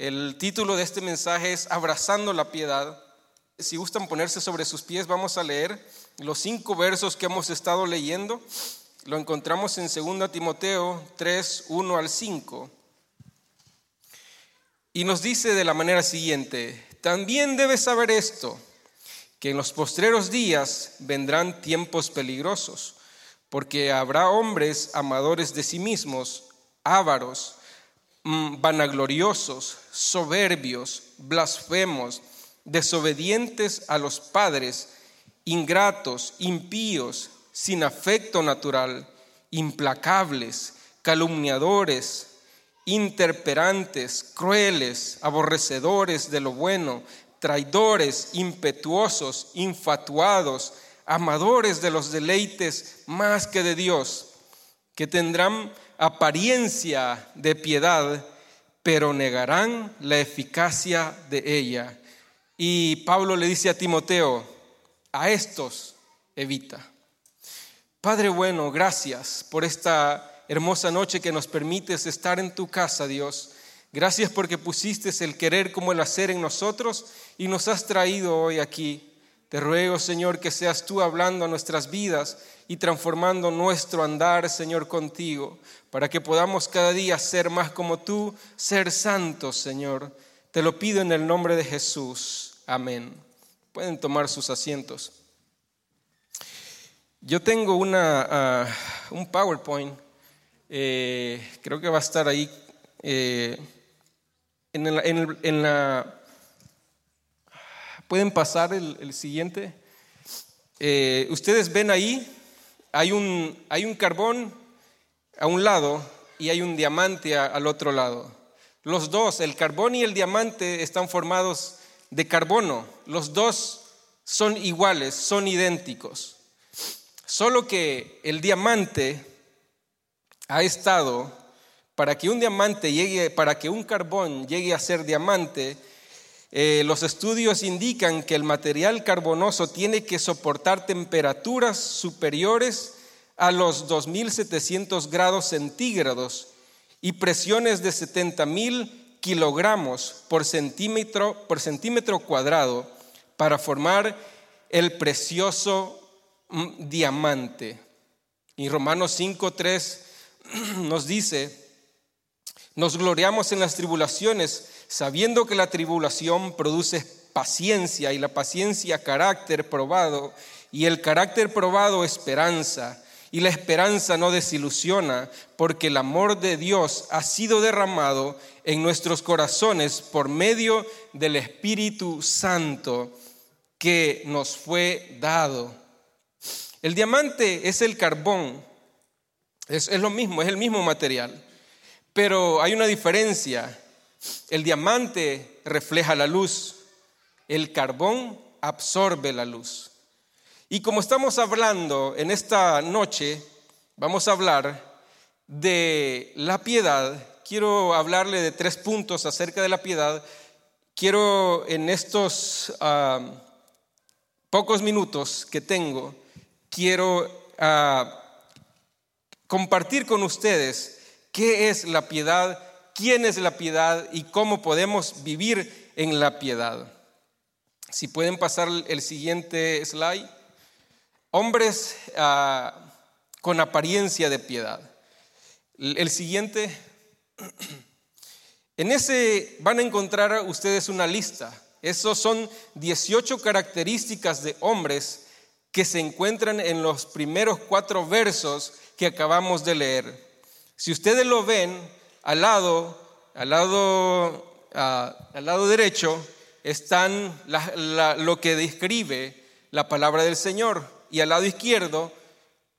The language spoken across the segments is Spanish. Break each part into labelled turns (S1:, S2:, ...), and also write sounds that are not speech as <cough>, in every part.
S1: El título de este mensaje es Abrazando la piedad. Si gustan ponerse sobre sus pies, vamos a leer los cinco versos que hemos estado leyendo. Lo encontramos en 2 Timoteo 3, 1 al 5. Y nos dice de la manera siguiente, también debes saber esto, que en los postreros días vendrán tiempos peligrosos, porque habrá hombres amadores de sí mismos, ávaros, vanagloriosos, soberbios, blasfemos, desobedientes a los padres, ingratos, impíos, sin afecto natural, implacables, calumniadores, interperantes, crueles, aborrecedores de lo bueno, traidores, impetuosos, infatuados, amadores de los deleites más que de Dios, que tendrán apariencia de piedad, pero negarán la eficacia de ella. Y Pablo le dice a Timoteo, a estos evita. Padre bueno, gracias por esta hermosa noche que nos permites estar en tu casa, Dios. Gracias porque pusiste el querer como el hacer en nosotros y nos has traído hoy aquí. Te ruego, Señor, que seas tú hablando a nuestras vidas y transformando nuestro andar, Señor, contigo, para que podamos cada día ser más como tú, ser santos, Señor. Te lo pido en el nombre de Jesús. Amén. Pueden tomar sus asientos. Yo tengo una, ah, un PowerPoint eh, creo que va a estar ahí eh, en, la, Pueden pasar el, siguiente. Eh, ustedes ven ahí, hay un, hay un carbón a un lado y hay un diamante al otro lado. Los dos, el carbón y el diamante, están formados de carbono. Los dos son iguales, son idénticos. Solo que el diamante ha estado para que un diamante llegue, para que un carbón llegue a ser diamante, eh, los estudios indican que el material carbonoso tiene que soportar temperaturas superiores a los 2.700 grados centígrados y presiones de 70.000 kilogramos por centímetro, por centímetro cuadrado para formar el precioso mm, diamante. Y Romanos 5.3 <clears throat> nos dice, nos gloriamos en las tribulaciones, sabiendo que la tribulación produce paciencia y la paciencia carácter probado y el carácter probado esperanza. Y la esperanza no desilusiona, porque el amor de Dios ha sido derramado en nuestros corazones por medio del Espíritu Santo que nos fue dado. El diamante es el carbón es, lo mismo, es el mismo material. Pero hay una diferencia. El diamante refleja la luz, el carbón absorbe la luz. Y como estamos hablando en esta noche, vamos a hablar de la piedad. Quiero hablarle de tres puntos acerca de la piedad. Quiero en estos ah, pocos minutos que tengo, quiero ah, compartir con ustedes qué es la piedad, quién es la piedad y cómo podemos vivir en la piedad. Si pueden pasar el siguiente slide. Hombres ah, con apariencia de piedad. El siguiente. En ese van a encontrar ustedes una lista. Esos son 18 características de hombres que se encuentran en los primeros cuatro versos que acabamos de leer. Si ustedes lo ven, al lado, al lado, ah, al lado derecho, están lo que describe la palabra del Señor y al lado izquierdo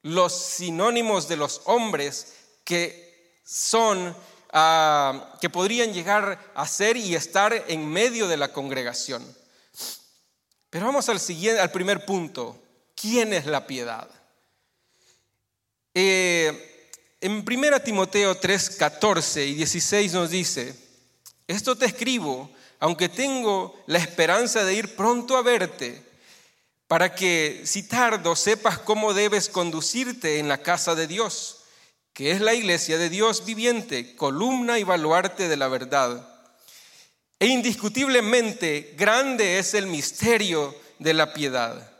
S1: los sinónimos de los hombres que son ah, que podrían llegar a ser y estar en medio de la congregación. Pero vamos al siguiente, al primer punto. ¿Quién es la piedad? Eh, en 1 Timoteo 3, 14 y 16 nos dice, esto te escribo, aunque tengo la esperanza de ir pronto a verte, para que si tardo sepas cómo debes conducirte en la casa de Dios, que es la iglesia de Dios viviente, columna y baluarte de la verdad. E indiscutiblemente grande es el misterio de la piedad.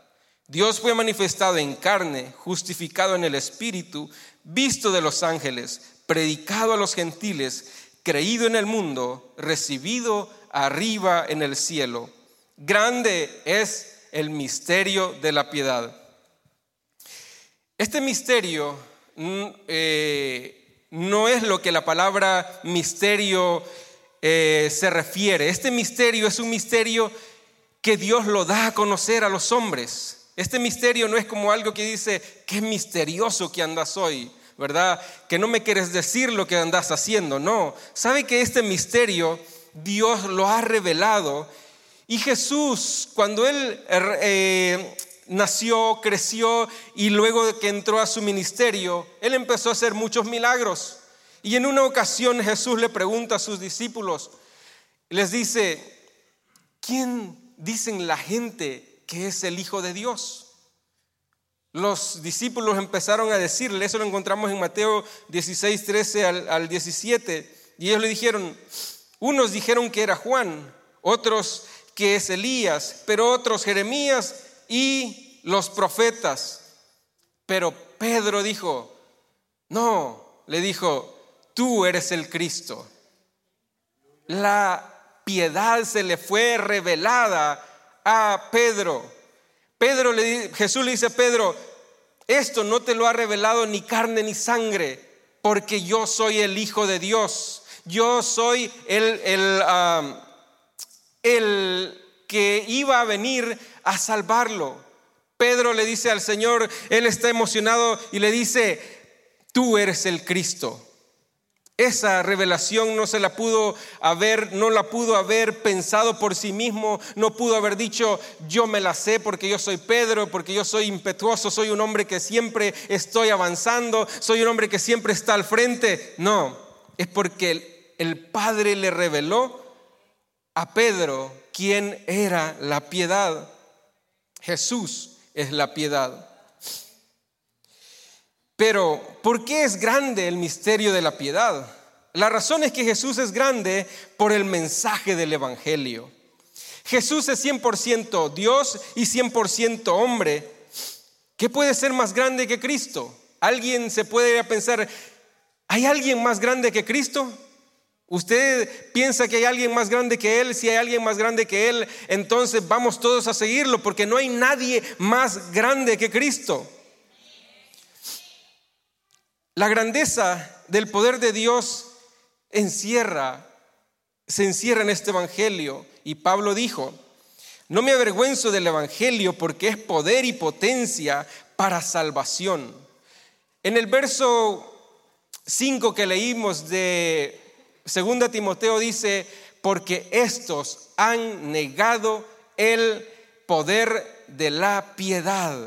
S1: Dios fue manifestado en carne, justificado en el Espíritu, visto de los ángeles, predicado a los gentiles, creído en el mundo, recibido arriba en el cielo. Grande es el misterio de la piedad. Este misterio mm, eh, no es lo que la palabra misterio eh, se refiere. Este misterio es un misterio que Dios lo da a conocer a los hombres. Este misterio no es como algo que dice, qué misterioso que andas hoy, ¿verdad? Que no me quieres decir lo que andas haciendo. No, sabe que este misterio Dios lo ha revelado. Y Jesús, cuando Él eh, nació, creció y luego que entró a su ministerio, Él empezó a hacer muchos milagros. Y en una ocasión Jesús le pregunta a sus discípulos, les dice, ¿quién dicen la gente que es el Hijo de Dios. Los discípulos empezaron a decirle, eso lo encontramos en Mateo 16, 13 al, 17, y ellos le dijeron, unos dijeron que era Juan, otros que es Elías, pero otros Jeremías y los profetas. Pero Pedro dijo, no, le dijo, tú eres el Cristo. La piedad se le fue revelada a Pedro. Pedro Jesús le dice a Pedro, esto no te lo ha revelado ni carne ni sangre, porque yo soy el Hijo de Dios. Yo soy el, el, el que iba a venir a salvarlo. Pedro le dice al Señor, él está emocionado y le dice, tú eres el Cristo. Esa revelación no se la pudo haber, no la pudo haber pensado por sí mismo, no pudo haber dicho, yo me la sé porque yo soy Pedro, porque yo soy impetuoso, soy un hombre que siempre estoy avanzando, soy un hombre que siempre está al frente. No, es porque el, el Padre le reveló a Pedro quién era la piedad. Jesús es la piedad. Pero, ¿por qué es grande el misterio de la piedad? La razón es que Jesús es grande por el mensaje del Evangelio. Jesús es 100% Dios y 100% hombre. ¿Qué puede ser más grande que Cristo? Alguien se puede pensar, ¿hay alguien más grande que Cristo? ¿Usted piensa que hay alguien más grande que Él? Si hay alguien más grande que Él, entonces vamos todos a seguirlo porque no hay nadie más grande que Cristo. La grandeza del poder de Dios encierra, se encierra en este Evangelio. Y Pablo dijo, no me avergüenzo del Evangelio porque es poder y potencia para salvación. En el verso 5 que leímos de 2 Timoteo dice, porque estos han negado el poder de la piedad.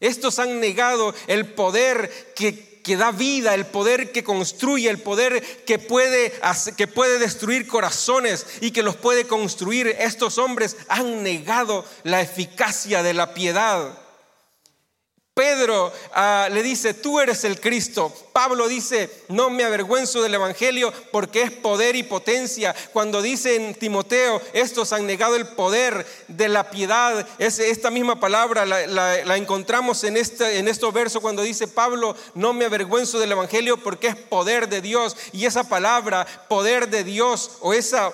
S1: Estos han negado el poder que que da vida, el poder que construye, el poder que puede, que puede destruir corazones y que los puede construir. Estos hombres han negado la eficacia de la piedad. Pedro ah, le dice, tú eres el Cristo. Pablo dice, no me avergüenzo del Evangelio porque es poder y potencia. Cuando dice en Timoteo, estos han negado el poder de la piedad, es, esta misma palabra la, encontramos en, este, en estos versos cuando dice Pablo, no me avergüenzo del Evangelio porque es poder de Dios. Y esa palabra, poder de Dios o esa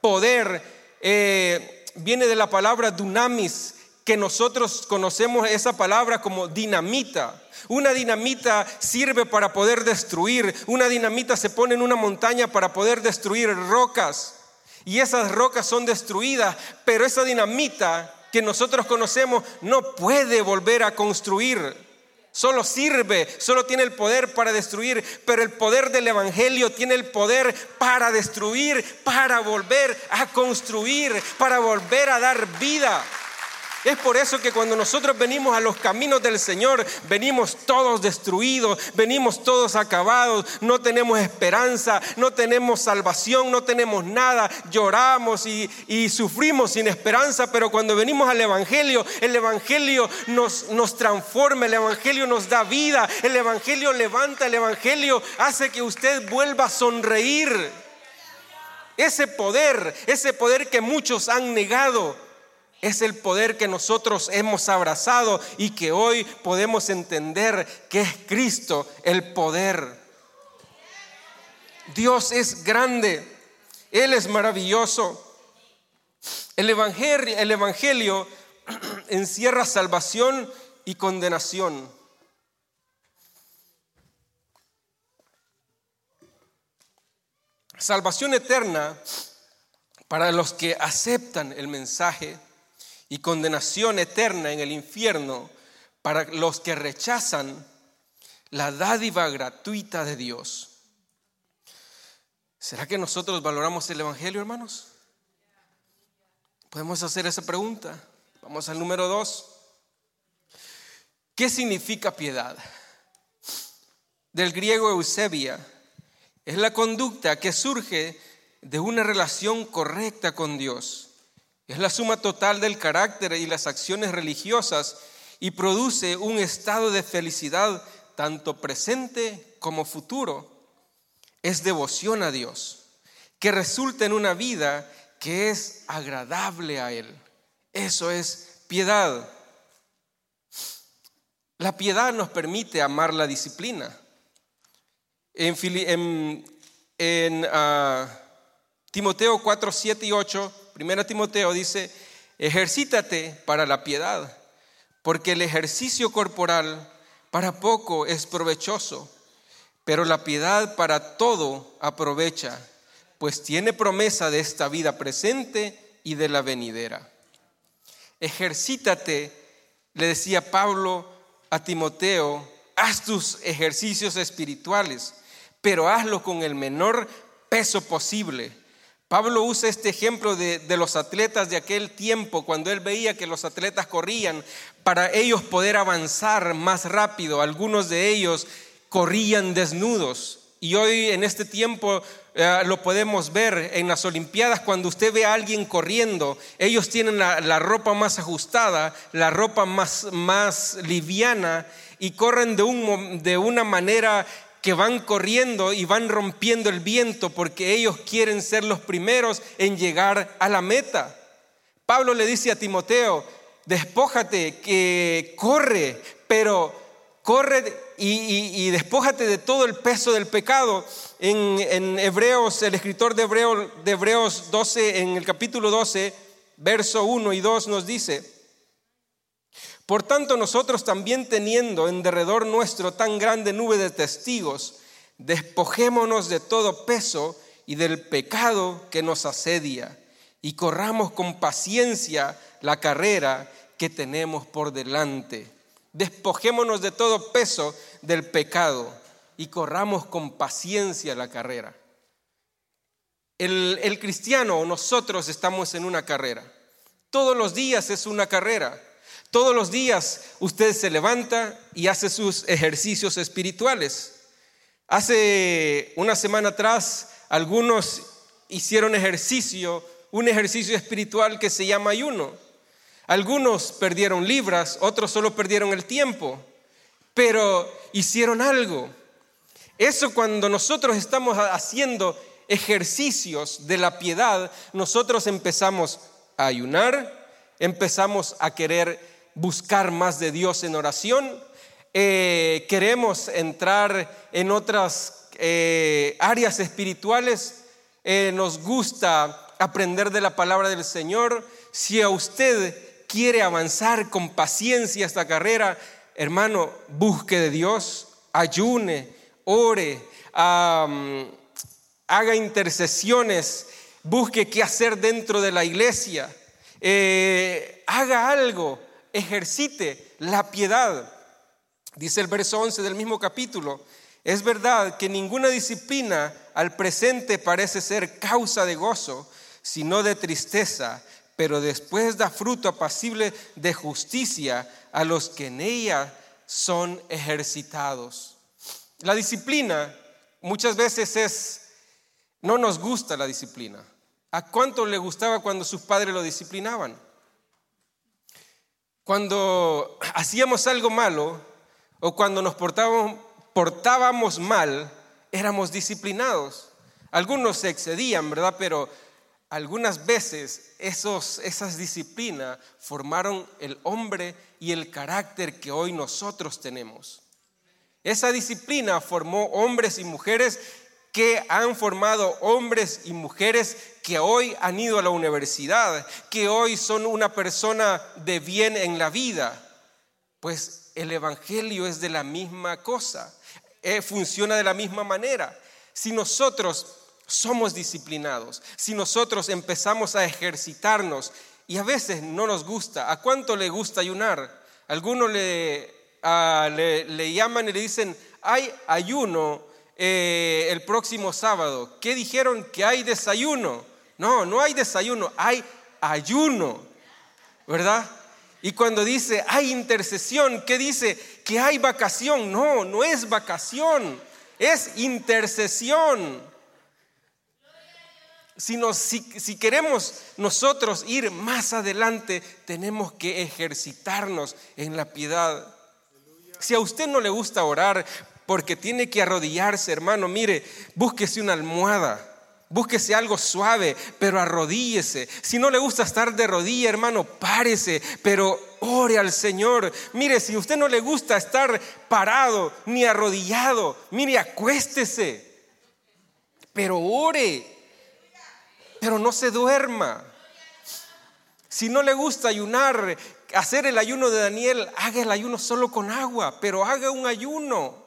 S1: poder, eh, viene de la palabra dunamis que nosotros conocemos esa palabra como dinamita. Una dinamita sirve para poder destruir. Una dinamita se pone en una montaña para poder destruir rocas. Y esas rocas son destruidas, pero esa dinamita que nosotros conocemos no puede volver a construir. Solo sirve, solo tiene el poder para destruir, pero el poder del Evangelio tiene el poder para destruir, para volver a construir, para volver a dar vida. Es por eso que cuando nosotros venimos a los caminos del Señor, venimos todos destruidos, venimos todos acabados, no tenemos esperanza, no tenemos salvación, no tenemos nada, lloramos y, sufrimos sin esperanza, pero cuando venimos al Evangelio, el Evangelio nos, nos transforma, el Evangelio nos da vida, el Evangelio levanta, el Evangelio hace que usted vuelva a sonreír. Ese poder, ese poder que muchos han negado, es el poder que nosotros hemos abrazado y que hoy podemos entender que es Cristo el poder. Dios es grande, Él es maravilloso. El evangelio, el evangelio <clears throat> encierra salvación y condenación. Salvación eterna para los que aceptan el mensaje y condenación eterna en el infierno para los que rechazan la dádiva gratuita de Dios. ¿Será que nosotros valoramos el Evangelio, hermanos? Podemos hacer esa pregunta. Vamos al número dos. ¿Qué significa piedad? Del griego eusebia es la conducta que surge de una relación correcta con Dios. Es la suma total del carácter y las acciones religiosas y produce un estado de felicidad tanto presente como futuro. Es devoción a Dios, que resulta en una vida que es agradable a Él. Eso es piedad. La piedad nos permite amar la disciplina. En, ah, Timoteo 4, 7 y 8, primera Timoteo dice, ejercítate para la piedad, porque el ejercicio corporal para poco es provechoso, pero la piedad para todo aprovecha, pues tiene promesa de esta vida presente y de la venidera. Ejercítate, le decía Pablo a Timoteo, haz tus ejercicios espirituales pero hazlo con el menor peso posible. Pablo usa este ejemplo de, los atletas de aquel tiempo, cuando él veía que los atletas corrían para ellos poder avanzar más rápido. Algunos de ellos corrían desnudos. Y hoy en este tiempo eh, lo podemos ver en las Olimpiadas, cuando usted ve a alguien corriendo, ellos tienen la, ropa más ajustada, la ropa más, más liviana y corren de, un, de una manera que van corriendo y van rompiendo el viento porque ellos quieren ser los primeros en llegar a la meta. Pablo le dice a Timoteo, despójate, que corre, pero corre y, despójate de todo el peso del pecado. En, Hebreos, el escritor de, de Hebreos 12, en el capítulo 12, verso 1 y 2 nos dice, por tanto, nosotros también teniendo en derredor nuestro tan grande nube de testigos, despojémonos de todo peso y del pecado que nos asedia y corramos con paciencia la carrera que tenemos por delante. Despojémonos de todo peso del pecado y corramos con paciencia la carrera. El, el cristiano, nosotros estamos en una carrera. Todos los días es una carrera. Todos los días usted se levanta y hace sus ejercicios espirituales. Hace una semana atrás algunos hicieron ejercicio, un ejercicio espiritual que se llama ayuno. Algunos perdieron libras, otros solo perdieron el tiempo, pero hicieron algo. Eso cuando nosotros estamos haciendo ejercicios de la piedad, nosotros empezamos a ayunar, empezamos a querer buscar más de Dios en oración, eh, queremos entrar en otras eh, áreas espirituales, eh, nos gusta aprender de la palabra del Señor. Si a usted quiere avanzar con paciencia esta carrera, hermano, busque de Dios, ayune, ore, haga intercesiones, busque qué hacer dentro de la iglesia, haga algo ejercite la piedad. Dice el verso 11 del mismo capítulo, es verdad que ninguna disciplina al presente parece ser causa de gozo, sino de tristeza, pero después da fruto apacible de justicia a los que en ella son ejercitados. La disciplina muchas veces es, no nos gusta la disciplina. ¿A cuánto le gustaba cuando sus padres lo disciplinaban? Cuando hacíamos algo malo o cuando nos portábamos, mal, éramos disciplinados. Algunos se excedían, ¿verdad? Pero algunas veces esas disciplinas formaron el hombre y el carácter que hoy nosotros tenemos. Esa disciplina formó hombres y mujeres que han formado hombres y mujeres que hoy han ido a la universidad, que hoy son una persona de bien en la vida. Pues el Evangelio es de la misma cosa, eh, funciona de la misma manera. Si nosotros somos disciplinados, si nosotros empezamos a ejercitarnos y a veces no nos gusta, ¿a cuánto le gusta ayunar? Algunos le, le, le llaman y le dicen, hay ayuno eh, el próximo sábado. ¿Qué dijeron? Que hay desayuno. No, no hay desayuno, hay ayuno, ¿verdad? Y cuando dice hay intercesión, ¿qué dice? Que hay vacación. No, no es vacación, es intercesión. Si, si, queremos nosotros ir más adelante, tenemos que ejercitarnos en la piedad. Si a usted no le gusta orar, porque tiene que arrodillarse, hermano. Mire, búsquese una almohada. Búsquese algo suave, pero arrodíllese. Si no le gusta estar de rodilla, hermano, párese, pero ore al Señor. Mire, si a usted no le gusta estar parado ni arrodillado, mire, acuéstese. Pero ore, pero no se duerma. Si no le gusta ayunar, hacer el ayuno de Daniel, haga el ayuno solo con agua, pero haga un ayuno.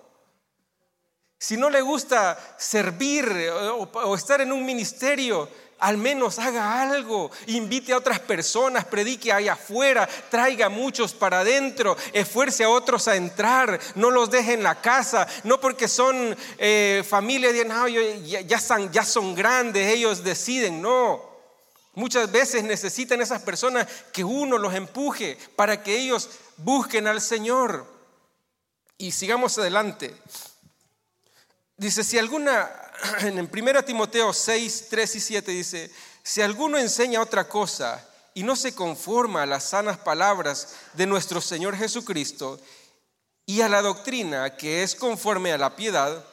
S1: Si no le gusta servir eh, o, estar en un ministerio, al menos haga algo, invite a otras personas, predique ahí afuera, traiga a muchos para adentro, esfuerce a otros a entrar, no los deje en la casa, no porque son eh, familia de no, ya, son, ya son grandes, ellos deciden, no. Muchas veces necesitan esas personas que uno los empuje para que ellos busquen al Señor. Y sigamos adelante. Dice, si alguna, <clears throat> en 1 Timoteo 6, 3 y 7 dice, si alguno enseña otra cosa y no se conforma a las sanas palabras de nuestro Señor Jesucristo y a la doctrina que es conforme a la piedad,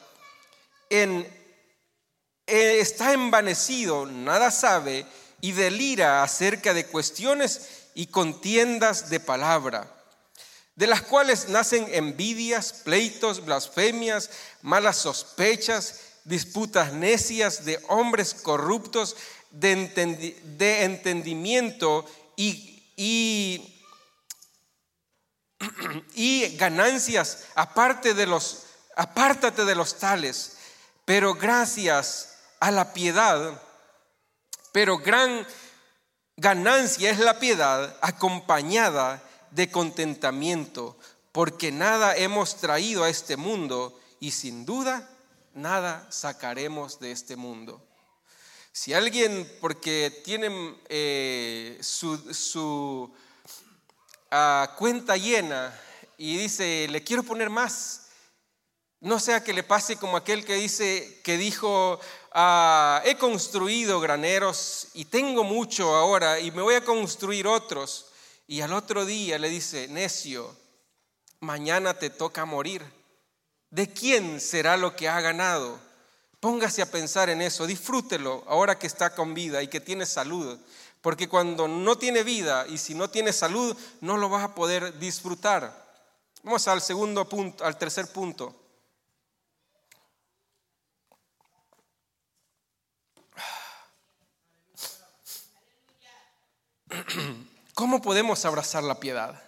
S1: en, eh, está envanecido, nada sabe y delira acerca de cuestiones y contiendas de palabra de las cuales nacen envidias, pleitos, blasfemias, malas sospechas, disputas necias de hombres corruptos de, entendimiento y, <clears throat> y, ganancias. Aparte de los, apártate de los tales, pero gracias a la piedad, pero gran ganancia es la piedad acompañada de contentamiento, porque nada hemos traído a este mundo y sin duda nada sacaremos de este mundo. Si alguien, porque tiene eh, su, ah, cuenta llena y dice, le quiero poner más, no sea que le pase como aquel que dice, que dijo, ah, he construido graneros y tengo mucho ahora y me voy a construir otros. Y al otro día le dice, necio, mañana te toca morir. ¿De quién será lo que ha ganado? Póngase a pensar en eso, disfrútelo ahora que está con vida y que tiene salud. Porque cuando no tiene vida y si no tiene salud, no lo vas a poder disfrutar. Vamos al segundo punto, al tercer punto. <clears throat> ¿Cómo podemos abrazar la piedad?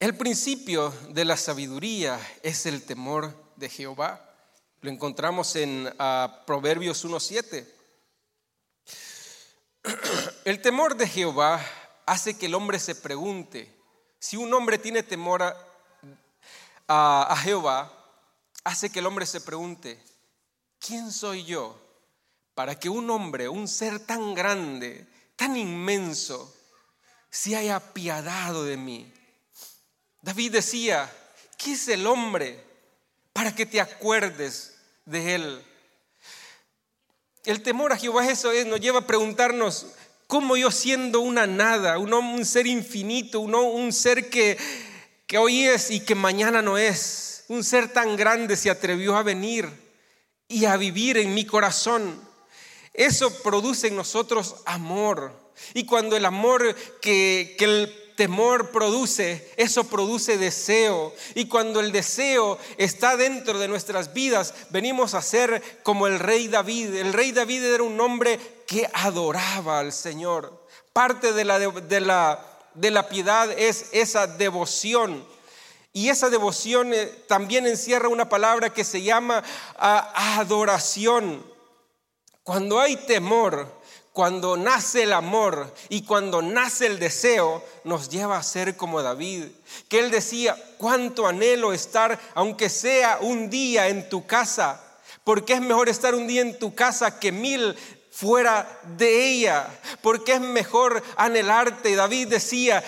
S1: El principio de la sabiduría es el temor de Jehová. Lo encontramos en ah, Proverbios 1.7. <clears throat> El temor de Jehová hace que el hombre se pregunte. Si un hombre tiene temor a Jehová, hace que el hombre se pregunte, ¿quién soy yo para que un hombre, un ser tan grande, tan inmenso, se haya apiadado de mí. David decía, ¿qué es el hombre para que te acuerdes de él? El temor a Jehová eso es, nos lleva a preguntarnos, ¿cómo yo siendo una nada, un, un ser infinito, un, un ser que, que hoy es y que mañana no es, un ser tan grande se atrevió a venir y a vivir en mi corazón. Eso produce en nosotros amor. Y cuando el amor que, que el temor produce, eso produce deseo. Y cuando el deseo está dentro de nuestras vidas, venimos a ser como el rey David. El rey David era un hombre que adoraba al Señor. Parte de la, de la, de la piedad es esa devoción. Y esa devoción eh, también encierra una palabra que se llama ah, adoración. Cuando hay temor, cuando nace el amor y cuando nace el deseo, nos lleva a ser como David, que él decía, cuánto anhelo estar, aunque sea un día en tu casa, porque es mejor estar un día en tu casa que mil fuera de ella, porque es mejor anhelarte. David decía,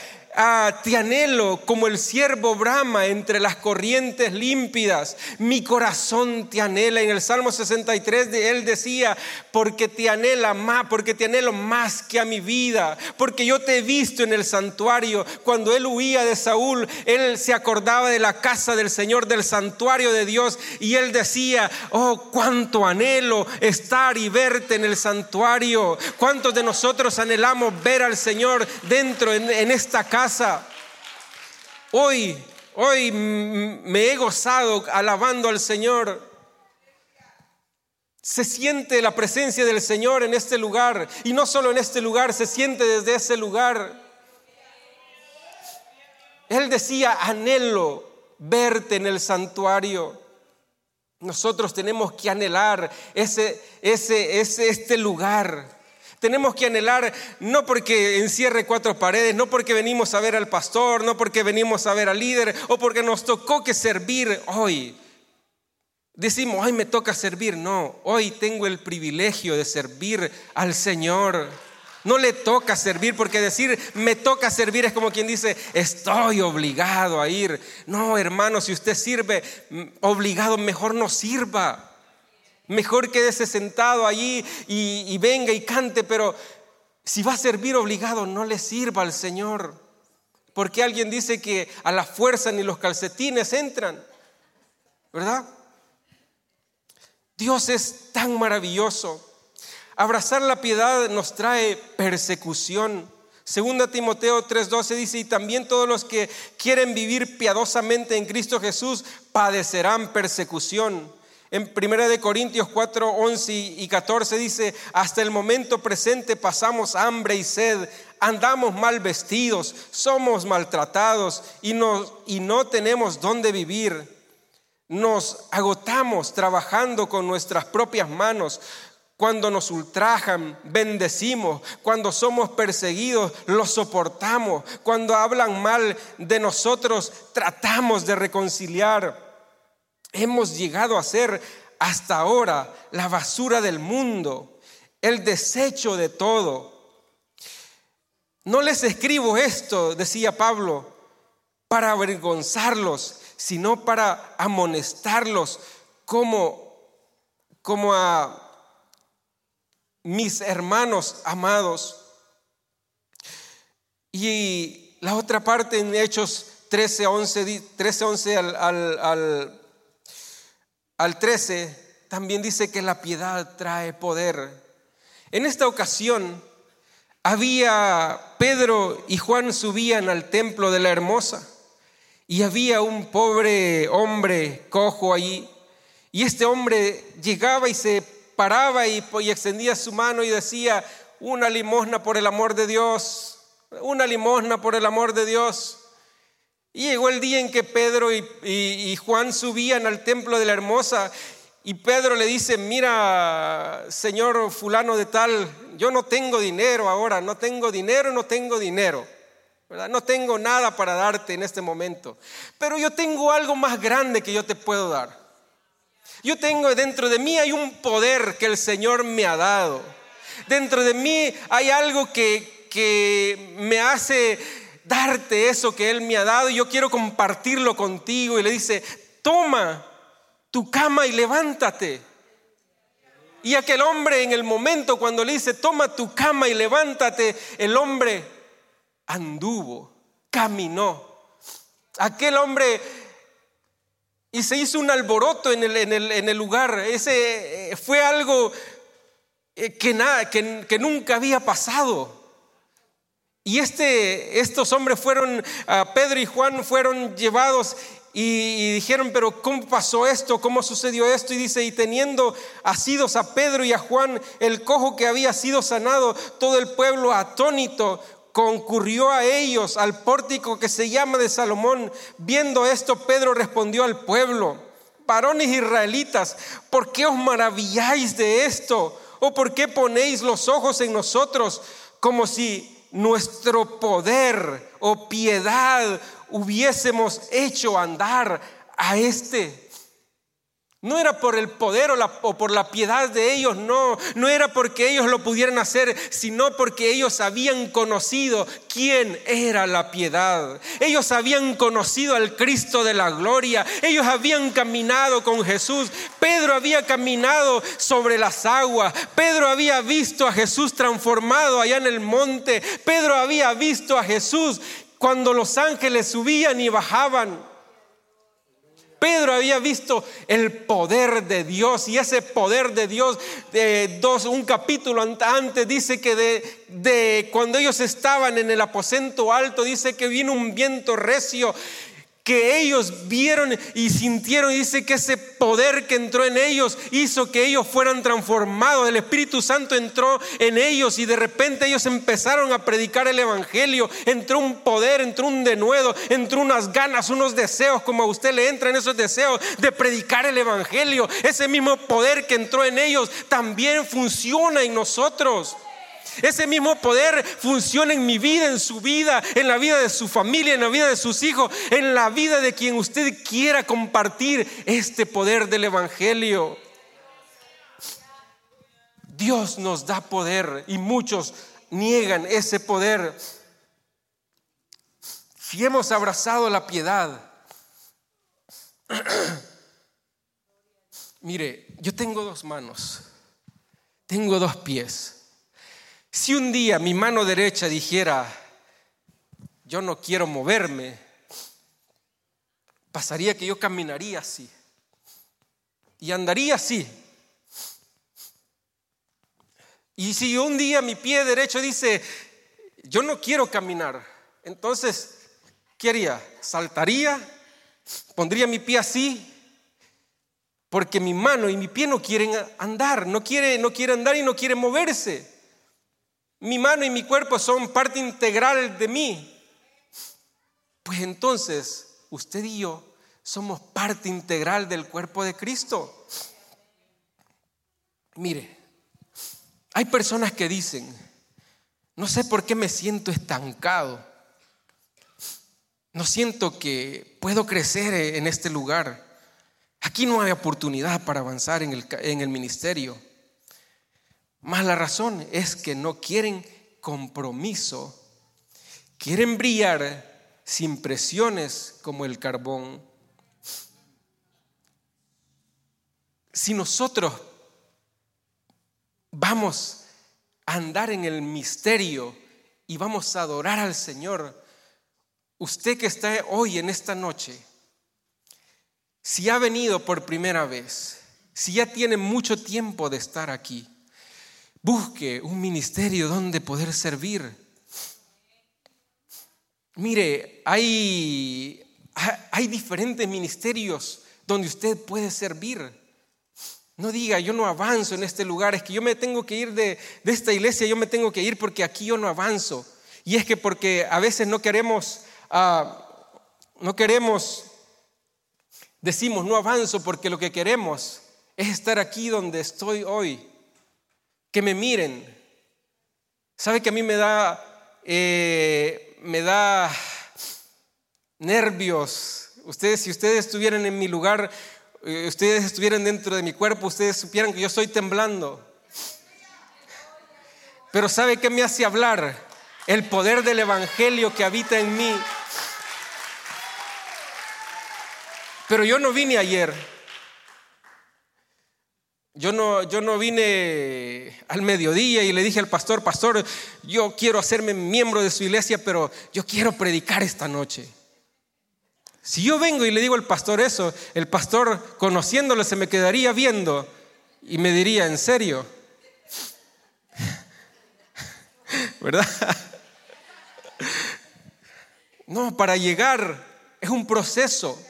S1: Te anhelo como el siervo brama entre las corrientes límpidas. Mi corazón te anhela. En el Salmo 63 de él decía, porque te anhela más, porque te anhelo más que a mi vida, porque yo te he visto en el santuario. Cuando él huía de Saúl, él se acordaba de la casa del Señor, del santuario de Dios, y él decía, oh, cuánto anhelo estar y verte en el santuario. ¿Cuántos de nosotros anhelamos ver al Señor dentro en, en esta casa? Hoy, hoy me he gozado alabando al Señor. Se siente la presencia del Señor en este lugar y no solo en este lugar, se siente desde ese lugar. Él decía, anhelo verte en el santuario. Nosotros tenemos que anhelar ese, ese, ese, este lugar. Tenemos que anhelar no porque encierre cuatro paredes, no porque venimos a ver al pastor, no porque venimos a ver al líder o porque nos tocó que servir hoy. Decimos, hoy me toca servir. No, hoy tengo el privilegio de servir al Señor. No le toca servir porque decir me toca servir es como quien dice estoy obligado a ir. No, hermano, si usted sirve mm, obligado, mejor no sirva. Mejor quédese sentado allí y, venga y cante, pero si va a servir obligado, no le sirva al Señor. Porque alguien dice que a la fuerza ni los calcetines entran, ¿verdad? Dios es tan maravilloso. Abrazar la piedad nos trae persecución. Segunda Timoteo 3:12 dice, y también todos los que quieren vivir piadosamente en Cristo Jesús padecerán persecución. En 1 de Corintios 4, 11 y 14 dice, hasta el momento presente pasamos hambre y sed, andamos mal vestidos, somos maltratados y y no tenemos dónde vivir. Nos agotamos trabajando con nuestras propias manos. Cuando nos ultrajan, bendecimos. Cuando somos perseguidos, los soportamos. Cuando hablan mal de nosotros, tratamos de reconciliar. Hemos llegado a ser hasta ahora la basura del mundo, el desecho de todo. No les escribo esto, decía Pablo, para avergonzarlos, sino para amonestarlos como, como a mis hermanos amados. Y la otra parte en Hechos 13, 11, 13, 11 al, al al 13 también dice que la piedad trae poder. En esta ocasión había Pedro y Juan subían al templo de la hermosa y había un pobre hombre cojo allí y este hombre llegaba y se paraba y, y extendía su mano y decía, una limosna por el amor de Dios, una limosna por el amor de Dios. Y llegó el día en que Pedro y, Juan subían al templo de la hermosa y Pedro le dice, mira, señor fulano de tal, yo no tengo dinero ahora, no tengo dinero, no tengo dinero. ¿verdad? No tengo nada para darte en este momento. Pero yo tengo algo más grande que yo te puedo dar. Yo tengo dentro de mí hay un poder que el Señor me ha dado. Dentro de mí hay algo que, que me hace darte eso que Él me ha dado y yo quiero compartirlo contigo. Y le dice, toma tu cama y levántate. Y aquel hombre en el momento cuando le dice, toma tu cama y levántate, el hombre anduvo, caminó. Aquel hombre Y se hizo un alboroto en el, en el, lugar. Ese eh, fue algo eh, que, nada, que, que nunca había pasado. Y este, estos hombres fueron, Pedro y Juan fueron llevados y, dijeron, pero ¿cómo pasó esto? ¿Cómo sucedió esto? Y dice, y teniendo asidos a Pedro y a Juan, el cojo que había sido sanado, todo el pueblo atónito concurrió a ellos al pórtico que se llama de Salomón. Viendo esto, Pedro respondió al pueblo, varones israelitas, ¿por qué os maravilláis de esto? ¿O por qué ponéis los ojos en nosotros como si nuestro poder o piedad hubiésemos hecho andar a este no era por el poder o, por la piedad de ellos, no. No era porque ellos lo pudieran hacer, sino porque ellos habían conocido quién era la piedad. Ellos habían conocido al Cristo de la gloria. Ellos habían caminado con Jesús. Pedro había caminado sobre las aguas. Pedro había visto a Jesús transformado allá en el monte. Pedro había visto a Jesús cuando los ángeles subían y bajaban. Pedro había visto el poder de Dios y ese poder de Dios, de dos, un capítulo antes dice que de, de cuando ellos estaban en el aposento alto, dice que vino un viento recio que ellos vieron y sintieron. Y dice que ese poder que entró en ellos hizo que ellos fueran transformados. El Espíritu Santo entró en ellos y de repente ellos empezaron a predicar el Evangelio. Entró un poder, entró un denuedo, entró unas ganas, unos deseos, como a usted le entran esos deseos de predicar el Evangelio. Ese mismo poder que entró en ellos también funciona en nosotros. Ese mismo poder funciona en mi vida, en su vida, en la vida de su familia, en la vida de sus hijos, en la vida de quien usted quiera compartir este poder del Evangelio. Dios nos da poder y muchos niegan ese poder. Si hemos abrazado la piedad, <clears throat> mire, yo tengo dos manos, tengo dos pies. Si un día mi mano derecha dijera, yo no quiero moverme, pasaría que yo caminaría así y andaría así. Y si un día mi pie derecho dice, yo no quiero caminar, entonces, ¿qué haría? Saltaría, pondría mi pie así, porque mi mano y mi pie no quieren andar, no quiere, no quiere andar y no quiere moverse. Mi mano y mi cuerpo son parte integral de mí. Pues entonces, usted y yo somos parte integral del cuerpo de Cristo. Mire, hay personas que dicen, no sé por qué me siento estancado. No siento que puedo crecer en este lugar. Aquí no hay oportunidad para avanzar en el, en el ministerio. Más la razón es que no quieren compromiso, quieren brillar sin presiones como el carbón. Si nosotros vamos a andar en el misterio y vamos a adorar al Señor, usted que está hoy en esta noche, si ha venido por primera vez, si ya tiene mucho tiempo de estar aquí, Busque un ministerio donde poder servir. Mire, hay, hay diferentes ministerios donde usted puede servir. No diga, yo no avanzo en este lugar, es que yo me tengo que ir de, esta iglesia, yo me tengo que ir porque aquí yo no avanzo. Y es que porque a veces no queremos, ah, no queremos, decimos, no avanzo porque lo que queremos es estar aquí donde estoy hoy que me miren. ¿Sabe que a mí me da, eh, me da nervios? Ustedes, si ustedes estuvieran en mi lugar, eh, ustedes estuvieran dentro de mi cuerpo, ustedes supieran que yo estoy temblando. Pero ¿sabe qué me hace hablar? El poder del Evangelio que habita en mí. Pero yo no vine ayer. Yo no, yo no vine al mediodía y le dije al pastor, pastor, yo quiero hacerme miembro de su iglesia, pero yo quiero predicar esta noche. Si yo vengo y le digo al pastor eso, el pastor conociéndolo se me quedaría viendo y me diría, ¿en serio? <laughs> ¿Verdad? No, para llegar es un proceso.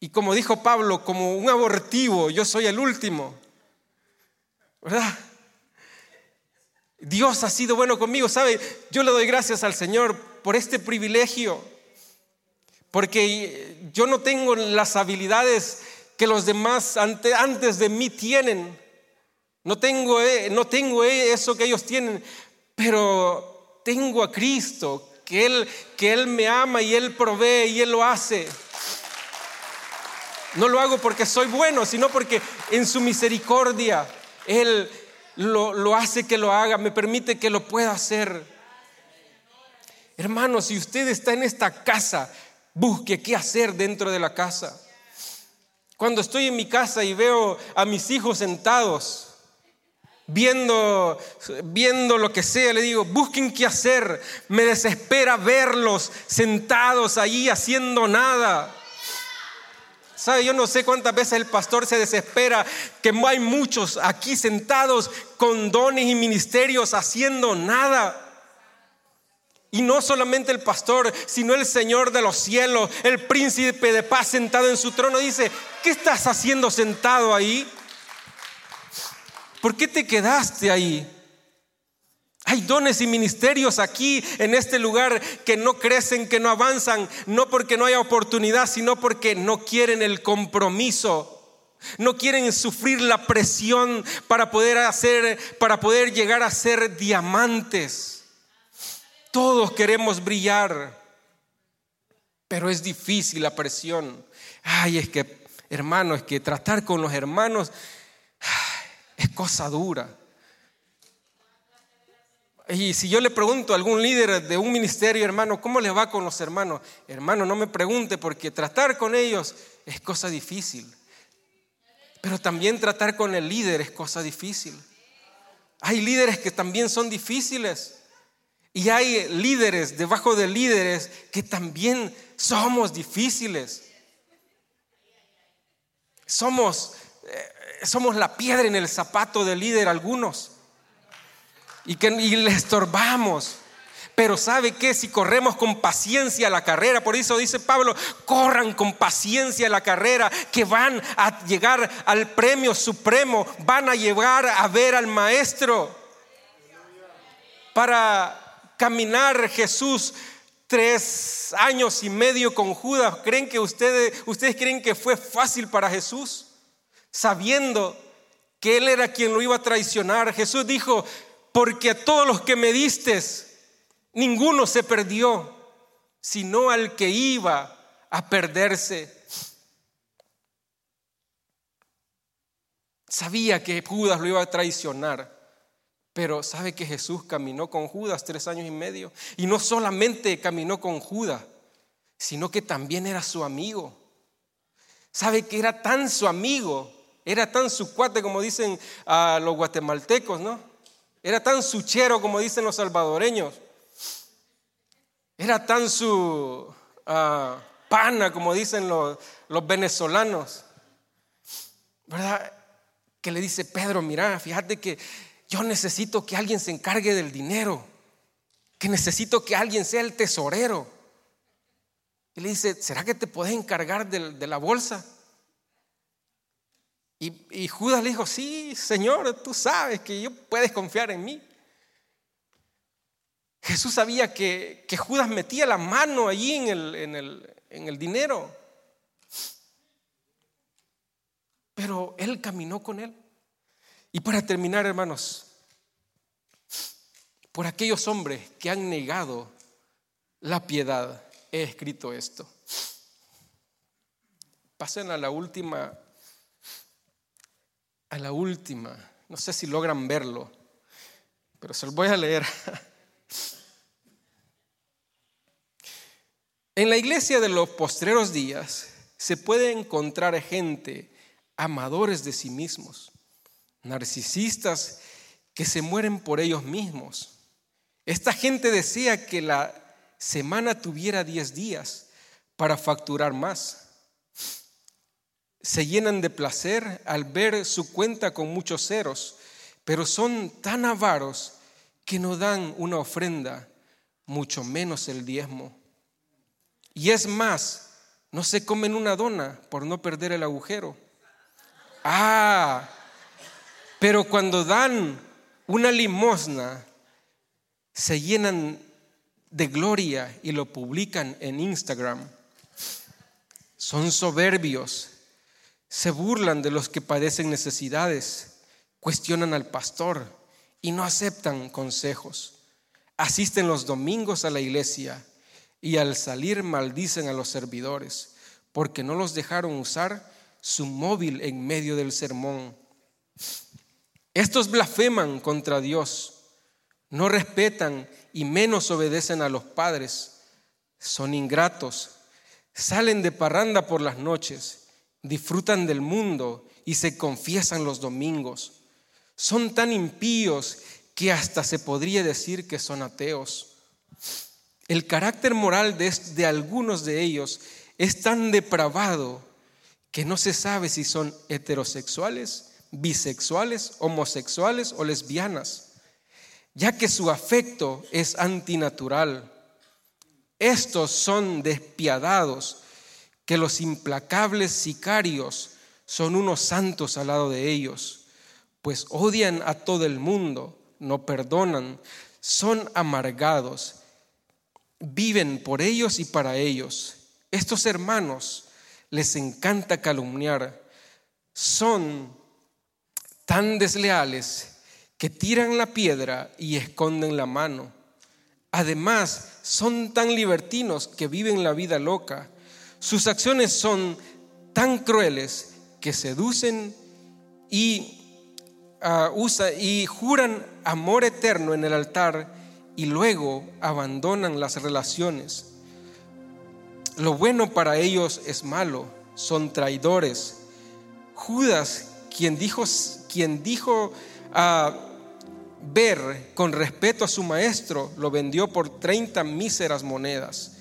S1: Y como dijo Pablo, como un abortivo, yo soy el último. ¿Verdad? Dios ha sido bueno conmigo, ¿sabe? Yo le doy gracias al Señor por este privilegio, porque yo no tengo las habilidades que los demás antes de mí tienen. No tengo, eh, no tengo eh, eso que ellos tienen, pero tengo a Cristo, que Él, que Él me ama y Él provee y Él lo hace. No lo hago porque soy bueno, sino porque en su misericordia Él lo, hace que lo haga, me permite que lo pueda hacer. Hermano, si usted está en esta casa, busque qué hacer dentro de la casa. Cuando estoy en mi casa y veo a mis hijos sentados, viendo, viendo lo que sea, le digo, busquen qué hacer. Me desespera verlos sentados ahí haciendo nada. ¿Sabe? Yo no sé cuántas veces el pastor se desespera que hay muchos aquí sentados con dones y ministerios haciendo nada. Y no solamente el pastor, sino el Señor de los cielos, el príncipe de paz sentado en su trono, dice, ¿qué estás haciendo sentado ahí? ¿Por qué te quedaste ahí? Hay dones y ministerios aquí en este lugar que no crecen, que no avanzan, no porque no haya oportunidad, sino porque no quieren el compromiso. No quieren sufrir la presión para poder hacer para poder llegar a ser diamantes. Todos queremos brillar, pero es difícil la presión. Ay, es que hermano, es que tratar con los hermanos es cosa dura. Y si yo le pregunto a algún líder de un ministerio, hermano, ¿cómo le va con los hermanos? Hermano, no me pregunte porque tratar con ellos es cosa difícil. Pero también tratar con el líder es cosa difícil. Hay líderes que también son difíciles. Y hay líderes debajo de líderes que también somos difíciles. Somos eh, somos la piedra en el zapato del líder algunos. Y que le estorbamos. Pero sabe que si corremos con paciencia la carrera, por eso dice Pablo, corran con paciencia la carrera, que van a llegar al premio supremo, van a llegar a ver al maestro. Para caminar Jesús tres años y medio con Judas, ¿creen que ustedes, ustedes creen que fue fácil para Jesús? sabiendo que Él era quien lo iba a traicionar. Jesús dijo, porque a todos los que me diste, ninguno se perdió, sino al que iba a perderse. Sabía que Judas lo iba a traicionar. Pero sabe que Jesús caminó con Judas tres años y medio. Y no solamente caminó con Judas, sino que también era su amigo. Sabe que era tan su amigo era tan su cuate como dicen a los guatemaltecos, ¿no? Era tan suchero como dicen los salvadoreños. Era tan su ah, pana como dicen los, los venezolanos. ¿Verdad? Que le dice, Pedro, mira, fíjate que yo necesito que alguien se encargue del dinero, que necesito que alguien sea el tesorero. Y le dice, ¿será que te puedes encargar de la bolsa? Y, Judas le dijo, sí, Señor, tú sabes que yo puedes confiar en mí. Jesús sabía que, que Judas metía la mano allí en el, en, el, en el dinero. Pero él caminó con él. Y para terminar, hermanos, por aquellos hombres que han negado la piedad, he escrito esto. Pasen a la última a la última. No sé si logran verlo, pero se los voy a leer. <laughs> En la iglesia de los postreros días se puede encontrar gente amadores de sí mismos, narcisistas que se mueren por ellos mismos. Esta gente desea que la semana tuviera diez días para facturar más. Se llenan de placer al ver su cuenta con muchos ceros, pero son tan avaros que no dan una ofrenda, mucho menos el diezmo. Y es más, no se comen una dona por no perder el agujero. Ah, pero cuando dan una limosna, se llenan de gloria y lo publican en Instagram. Son soberbios, se burlan de los que padecen necesidades, cuestionan al pastor y no aceptan consejos. Asisten los domingos a la iglesia y al salir maldicen a los servidores porque no los dejaron usar su móvil en medio del sermón. Estos blasfeman contra Dios, no respetan y menos obedecen a los padres, son ingratos, salen de parranda por las noches, disfrutan del mundo y se confiesan los domingos. Son tan impíos que hasta se podría decir que son ateos. El carácter moral de, algunos de ellos es tan depravado que no se sabe si son heterosexuales, bisexuales, homosexuales o lesbianas ya que su afecto es antinatural. Estos son despiadados, que los implacables sicarios son unos santos al lado de ellos, pues odian a todo el mundo, no perdonan, son amargados, viven por ellos y para ellos. Estos hermanos les encanta calumniar, son tan desleales que tiran la piedra y esconden la mano. Además, son tan libertinos que viven la vida loca. Sus acciones son tan crueles que seducen y, ah, y juran amor eterno en el altar y luego abandonan las relaciones. Lo bueno para ellos es malo, son traidores. Judas, quien dijo, quien dijo a ver con respeto a su maestro, lo vendió por 30 míseras monedas.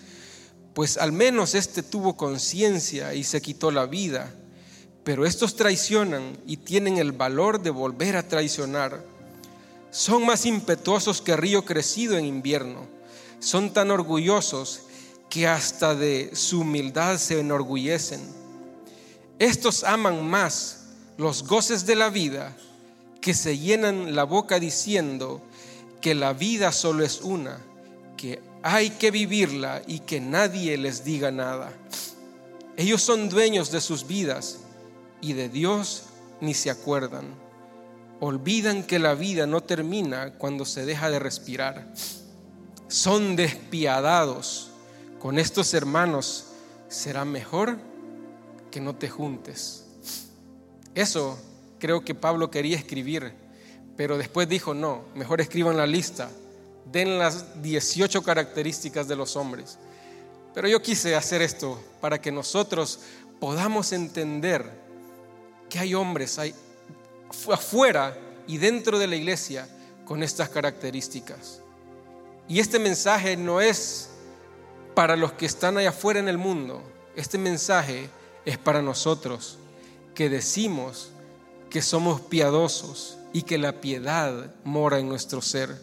S1: Pues al menos éste tuvo conciencia y se quitó la vida. Pero estos traicionan y tienen el valor de volver a traicionar. Son más impetuosos que río crecido en invierno. Son tan orgullosos que hasta de su humildad se enorgullecen. Estos aman más los goces de la vida que se llenan la boca diciendo que la vida solo es una, que hay que vivirla y que nadie les diga nada. Ellos son dueños de sus vidas y de Dios ni se acuerdan. Olvidan que la vida no termina cuando se deja de respirar. Son despiadados. Con estos hermanos será mejor que no te juntes. Eso creo que Pablo quería escribir, pero después dijo, no, mejor escriban la lista, den las 18 características de los hombres. Pero yo quise hacer esto para que nosotros podamos entender que hay hombres afuera y dentro de la iglesia con estas características. Y este mensaje no es para los que están allá afuera en el mundo, este mensaje es para nosotros que decimos que somos piadosos y que la piedad mora en nuestro ser.